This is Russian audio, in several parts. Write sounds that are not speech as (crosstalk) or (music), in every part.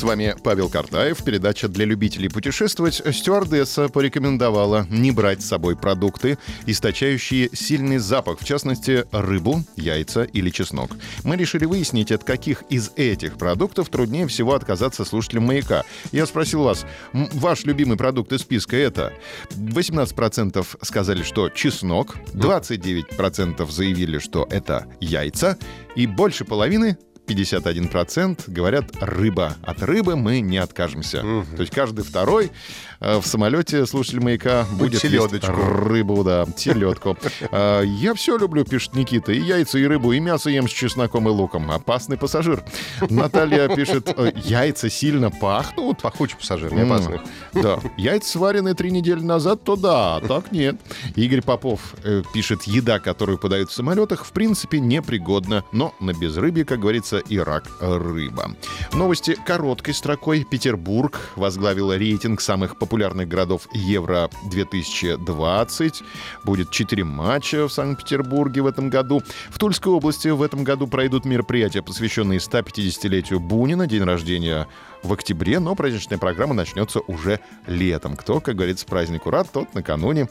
С вами Павел Картаев. Передача для любителей путешествовать. Стюардесса порекомендовала не брать с собой продукты, источающие сильный запах, в частности, рыбу, яйца или чеснок. Мы решили выяснить, от каких из этих продуктов труднее всего отказаться слушателям «Маяка». Я спросил вас, ваш любимый продукт из списка это? 18% сказали, что чеснок, 29% заявили, что это яйца, и больше половины 51% говорят рыба. От рыбы мы не откажемся. Угу. То есть каждый второй э, в самолете слушатель маяка будет есть рыбу, да, селедку. Э, (laughs) я все люблю, пишет Никита, и яйца, и рыбу, и мясо ем с чесноком и луком. Опасный пассажир. (laughs) Наталья пишет, «Э, яйца сильно пахнут. Пахучий пассажир, не опасный. Да, яйца сваренные три недели назад, то да, так нет. Игорь Попов пишет, еда, которую подают в самолетах, в принципе, непригодна, но на безрыбье, как говорится, и рак рыба. Новости короткой строкой. Петербург возглавила рейтинг самых популярных городов Евро-2020. Будет 4 матча в Санкт-Петербурге в этом году. В Тульской области в этом году пройдут мероприятия, посвященные 150-летию Бунина, день рождения в октябре, но праздничная программа начнется уже летом. Кто, как говорится, празднику рад, тот накануне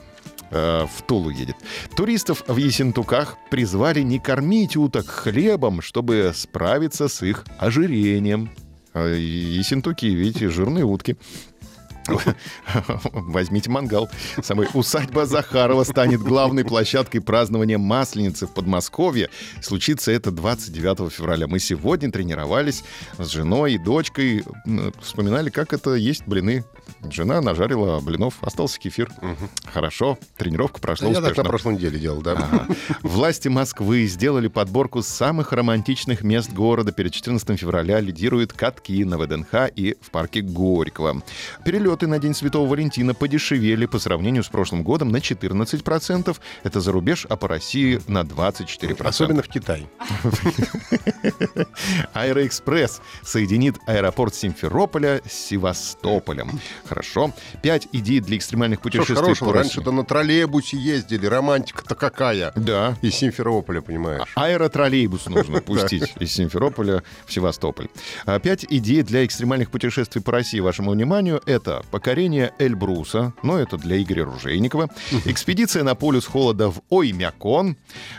э, в Тулу едет. Туристов в Есентуках призвали не кормить уток хлебом, чтобы справиться с их ожирением. Э, Есентуки, видите, жирные утки. (laughs) Возьмите мангал. Самая усадьба Захарова станет главной площадкой празднования Масленицы в Подмосковье. Случится это 29 февраля. Мы сегодня тренировались с женой и дочкой. Вспоминали, как это есть блины. Жена нажарила блинов, остался кефир. Угу. Хорошо, тренировка прошла Я успешно. так на прошлой неделе делал, да. Ага. Власти Москвы сделали подборку самых романтичных мест города. Перед 14 февраля лидируют катки на ВДНХ и в парке Горького. Перелет Билеты на День Святого Валентина подешевели по сравнению с прошлым годом на 14%. Это за рубеж, а по России на 24%. Особенно в Китае. (laughs) Аэроэкспресс соединит аэропорт Симферополя с Севастополем. Хорошо. Пять идей для экстремальных путешествий хорошего, раньше-то на троллейбусе ездили. Романтика-то какая? Да. Из Симферополя, понимаешь. А аэротроллейбус нужно (laughs) (laughs) пустить из Симферополя в Севастополь. А пять идей для экстремальных путешествий по России вашему вниманию. Это покорение Эльбруса, но это для Игоря Ружейникова. Экспедиция на полюс холода в Оймякон.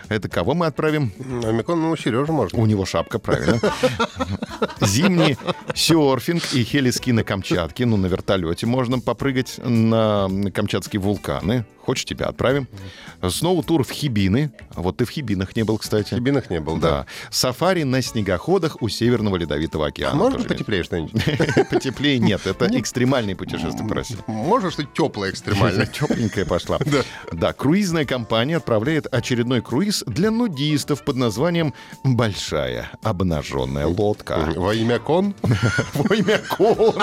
Это кого мы отправим? Оймякон, ну, Сережа можно. У него шапка, правильно. Зимний серфинг и хелиски на Камчатке. Ну, на вертолете можно попрыгать на камчатские вулканы. Хочешь, тебя отправим. Сноу-тур в Хибины. Вот ты в Хибинах не был, кстати. В Хибинах не был, да. да. Сафари на снегоходах у Северного Ледовитого океана. А можно потеплее что-нибудь? (laughs) Потеплее нет. Это экстремальные путешествия по России. Можно что-то теплое экстремальное. (laughs) Тепленькая пошла. (laughs) Да, круизная компания отправляет очередной круиз для нудистов под названием «Большая обнаженная лодка». Во имя кон? Во имя кон.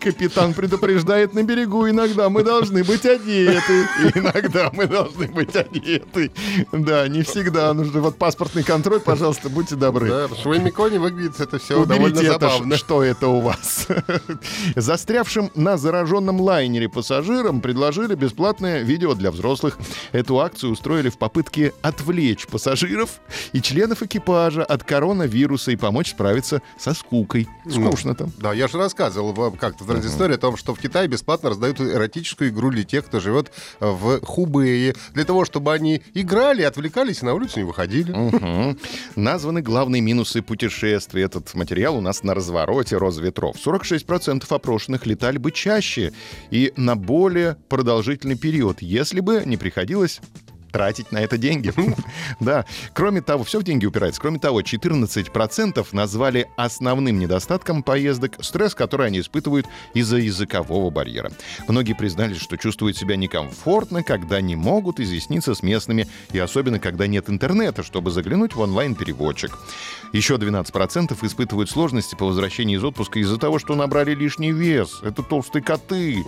Капитан предупреждает на берегу, иногда мы должны быть одеты. (laughs) Иногда мы должны быть одеты. Да, не всегда. Нужно вот паспортный контроль, пожалуйста, будьте добры. Да, в своем иконе выглядит это все Уберите довольно это, забавно. Что это у вас? (laughs) Застрявшим на зараженном лайнере пассажирам предложили бесплатное видео для взрослых. Эту акцию устроили в попытке отвлечь пассажиров и членов экипажа от коронавируса и помочь справиться со скукой. Скучно ну, там. Да, я же рассказывал вам как-то в uh-huh. о том, что в Китае бесплатно раздают эротическую игру для тех, кто живет в Хубее, для того, чтобы они играли, отвлекались и на улицу не выходили. Названы главные минусы путешествий. Этот материал у нас на развороте Росветров. 46% опрошенных летали бы чаще и на более продолжительный период, если бы не приходилось тратить на это деньги. (laughs) да. Кроме того, все в деньги упирается. Кроме того, 14% назвали основным недостатком поездок стресс, который они испытывают из-за языкового барьера. Многие признались, что чувствуют себя некомфортно, когда не могут изъясниться с местными, и особенно, когда нет интернета, чтобы заглянуть в онлайн-переводчик. Еще 12% испытывают сложности по возвращении из отпуска из-за того, что набрали лишний вес. Это толстые коты.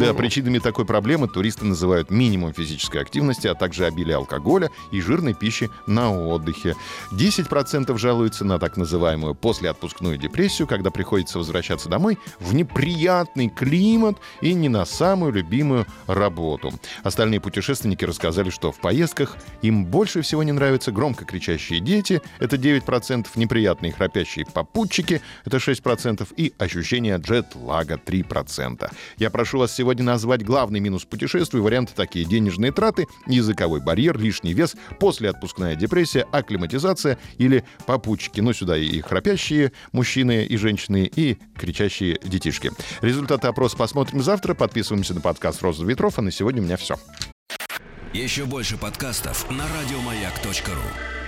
Да, причинами такой проблемы туристы называют минимум физической активности, а также обилие алкоголя и жирной пищи на отдыхе. 10% жалуются на так называемую послеотпускную депрессию, когда приходится возвращаться домой в неприятный климат и не на самую любимую работу. Остальные путешественники рассказали, что в поездках им больше всего не нравятся громко кричащие дети, это 9%, неприятные храпящие попутчики, это 6%, и ощущение джет-лага 3%. Я прошу вас сегодня назвать главный минус путешествий. Варианты такие. Денежные траты, языковой барьер, лишний вес, послеотпускная депрессия, акклиматизация или попутчики. Ну, сюда и храпящие мужчины и женщины, и кричащие детишки. Результаты опроса посмотрим завтра. Подписываемся на подкаст «Роза ветров». А на сегодня у меня все. Еще больше подкастов на радиомаяк.ру.